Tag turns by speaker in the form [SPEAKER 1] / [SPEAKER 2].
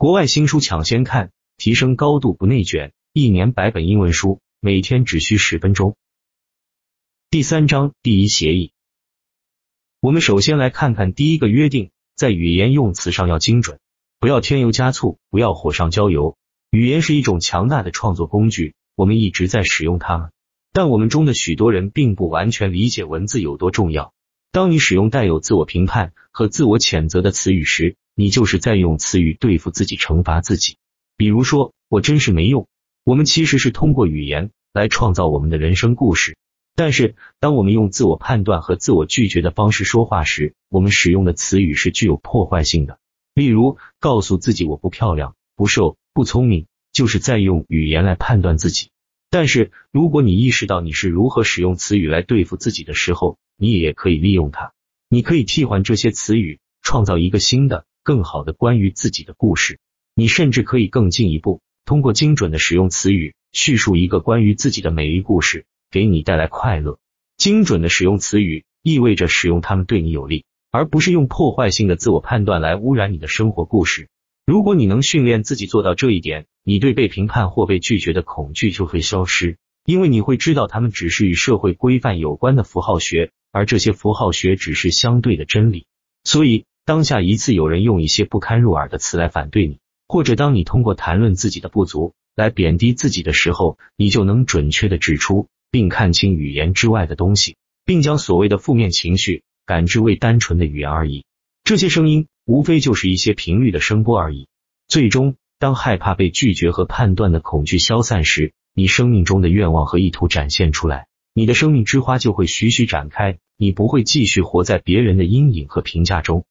[SPEAKER 1] 国外新书抢先看，提升高度不内卷，一年百本英文书，每天只需十分钟。第三章第一协议，我们首先来看看第一个约定，在语言用词上要精准，不要添油加醋，不要火上浇油。语言是一种强大的创作工具，我们一直在使用它们，但我们中的许多人并不完全理解文字有多重要。当你使用带有自我评判和自我谴责的词语时，你就是在用词语对付自己、惩罚自己。比如说，我真是没用。我们其实是通过语言来创造我们的人生故事。但是，当我们用自我判断和自我拒绝的方式说话时，我们使用的词语是具有破坏性的。例如，告诉自己我不漂亮、不瘦、不聪明，就是在用语言来判断自己。但是，如果你意识到你是如何使用词语来对付自己的时候，你也可以利用它。你可以替换这些词语，创造一个新的。更好的关于自己的故事，你甚至可以更进一步，通过精准的使用词语，叙述一个关于自己的美丽故事，给你带来快乐。精准的使用词语意味着使用它们对你有利，而不是用破坏性的自我判断来污染你的生活故事。如果你能训练自己做到这一点，你对被评判或被拒绝的恐惧就会消失，因为你会知道他们只是与社会规范有关的符号学，而这些符号学只是相对的真理。所以。当下一次有人用一些不堪入耳的词来反对你，或者当你通过谈论自己的不足来贬低自己的时候，你就能准确的指出并看清语言之外的东西，并将所谓的负面情绪感知为单纯的语言而已。这些声音无非就是一些频率的声波而已。最终，当害怕被拒绝和判断的恐惧消散时，你生命中的愿望和意图展现出来，你的生命之花就会徐徐展开。你不会继续活在别人的阴影和评价中。